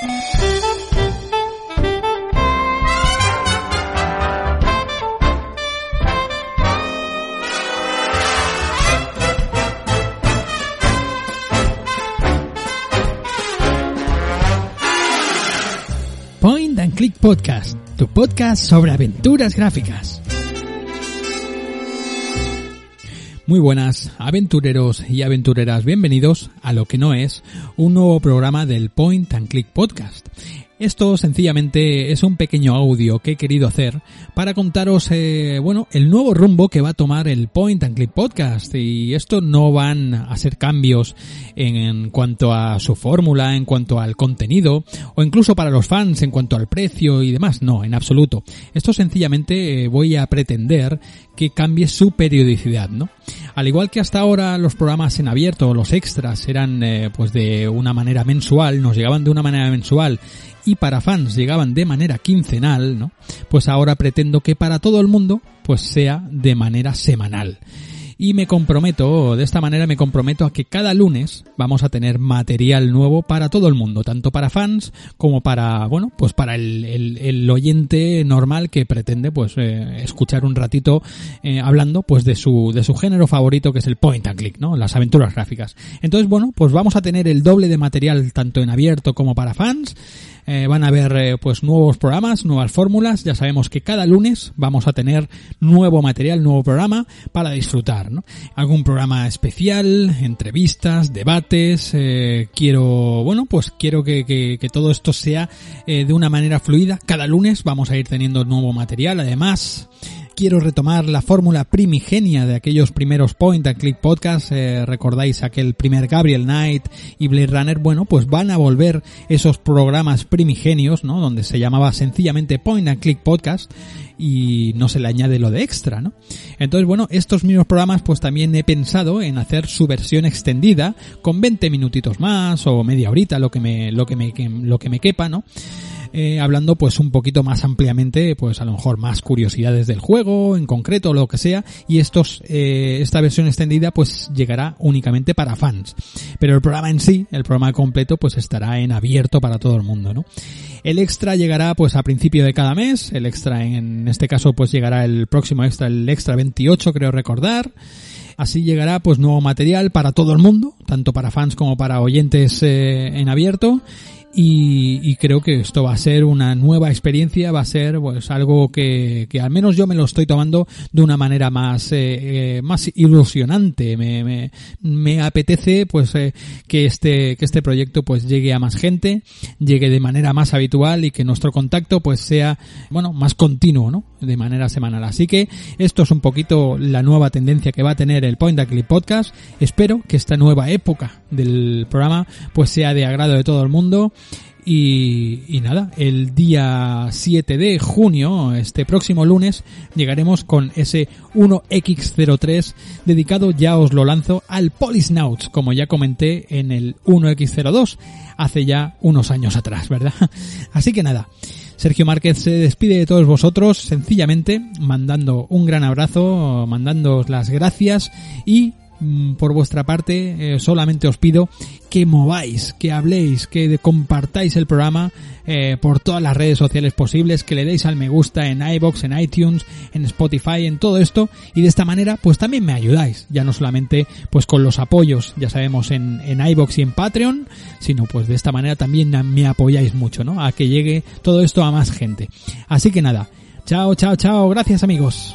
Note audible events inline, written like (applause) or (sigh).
Point and Click Podcast, tu podcast sobre aventuras gráficas. Muy buenas, aventureros y aventureras, bienvenidos a lo que no es un nuevo programa del Point and Click Podcast. Esto sencillamente es un pequeño audio que he querido hacer para contaros, eh, bueno, el nuevo rumbo que va a tomar el Point and Click Podcast. Y esto no van a ser cambios en, cuanto a su fórmula, en cuanto al contenido, o incluso para los fans en cuanto al precio y demás. No, en absoluto. Esto sencillamente eh, voy a pretender que cambie su periodicidad, ¿no? Al igual que hasta ahora los programas en abierto, los extras, eran eh, pues de una manera mensual, nos llegaban de una manera mensual y para fans llegaban de manera quincenal, ¿no? Pues ahora pretendo que para todo el mundo pues sea de manera semanal y me comprometo, de esta manera me comprometo a que cada lunes vamos a tener material nuevo para todo el mundo, tanto para fans como para, bueno, pues para el, el, oyente normal que pretende pues eh, escuchar un ratito eh, hablando pues de su, de su género favorito que es el point and click, ¿no? Las aventuras gráficas. Entonces, bueno, pues vamos a tener el doble de material tanto en abierto como para fans. Eh, van a haber eh, pues nuevos programas, nuevas fórmulas. Ya sabemos que cada lunes vamos a tener nuevo material, nuevo programa para disfrutar. ¿no? Algún programa especial, entrevistas, debates. Eh, quiero, bueno, pues quiero que, que, que todo esto sea de una manera fluida. Cada lunes vamos a ir teniendo nuevo material. Además, quiero retomar la fórmula primigenia de aquellos primeros point and click podcasts. Eh, recordáis aquel primer Gabriel Knight y Blade Runner. Bueno, pues van a volver esos programas primigenios, ¿no? Donde se llamaba sencillamente point and click podcast y no se le añade lo de extra, ¿no? Entonces, bueno, estos mismos programas pues también he pensado en hacer su versión extendida con 20 minutitos más o media horita, lo que me, lo que me, lo que me quepa, ¿no? Eh, hablando pues un poquito más ampliamente, pues a lo mejor más curiosidades del juego, en concreto, lo que sea, y estos, eh, esta versión extendida pues llegará únicamente para fans. Pero el programa en sí, el programa completo, pues estará en abierto para todo el mundo, ¿no? El extra llegará pues a principio de cada mes, el extra en este caso pues llegará el próximo extra, el extra 28 creo recordar. Así llegará pues nuevo material para todo el mundo, tanto para fans como para oyentes eh, en abierto y, creo que esto va a ser una nueva experiencia, va a ser pues algo que, que al menos yo me lo estoy tomando de una manera más eh, eh más ilusionante. Me, me, me apetece pues eh, que este que este proyecto pues llegue a más gente, llegue de manera más habitual y que nuestro contacto pues sea bueno más continuo, ¿no? De manera semanal. Así que esto es un poquito la nueva tendencia que va a tener el Point Clip Podcast. Espero que esta nueva época del programa pues sea de agrado de todo el mundo y, nada, el día 7 de junio, este próximo lunes, llegaremos con ese 1X03 dedicado, ya os lo lanzo, al Polisnauts, como ya comenté en el 1X02, hace ya unos años atrás, ¿verdad? (laughs) Así que nada, Sergio Márquez se despide de todos vosotros, sencillamente mandando un gran abrazo, mandándoos las gracias y por vuestra parte, eh, solamente os pido que mováis, que habléis, que compartáis el programa eh, por todas las redes sociales posibles, que le deis al me gusta en iBox, en iTunes, en Spotify, en todo esto, y de esta manera, pues también me ayudáis, ya no solamente pues con los apoyos, ya sabemos, en, en iBox y en Patreon, sino pues de esta manera también me apoyáis mucho, ¿no? A que llegue todo esto a más gente. Así que nada, chao, chao, chao, gracias amigos.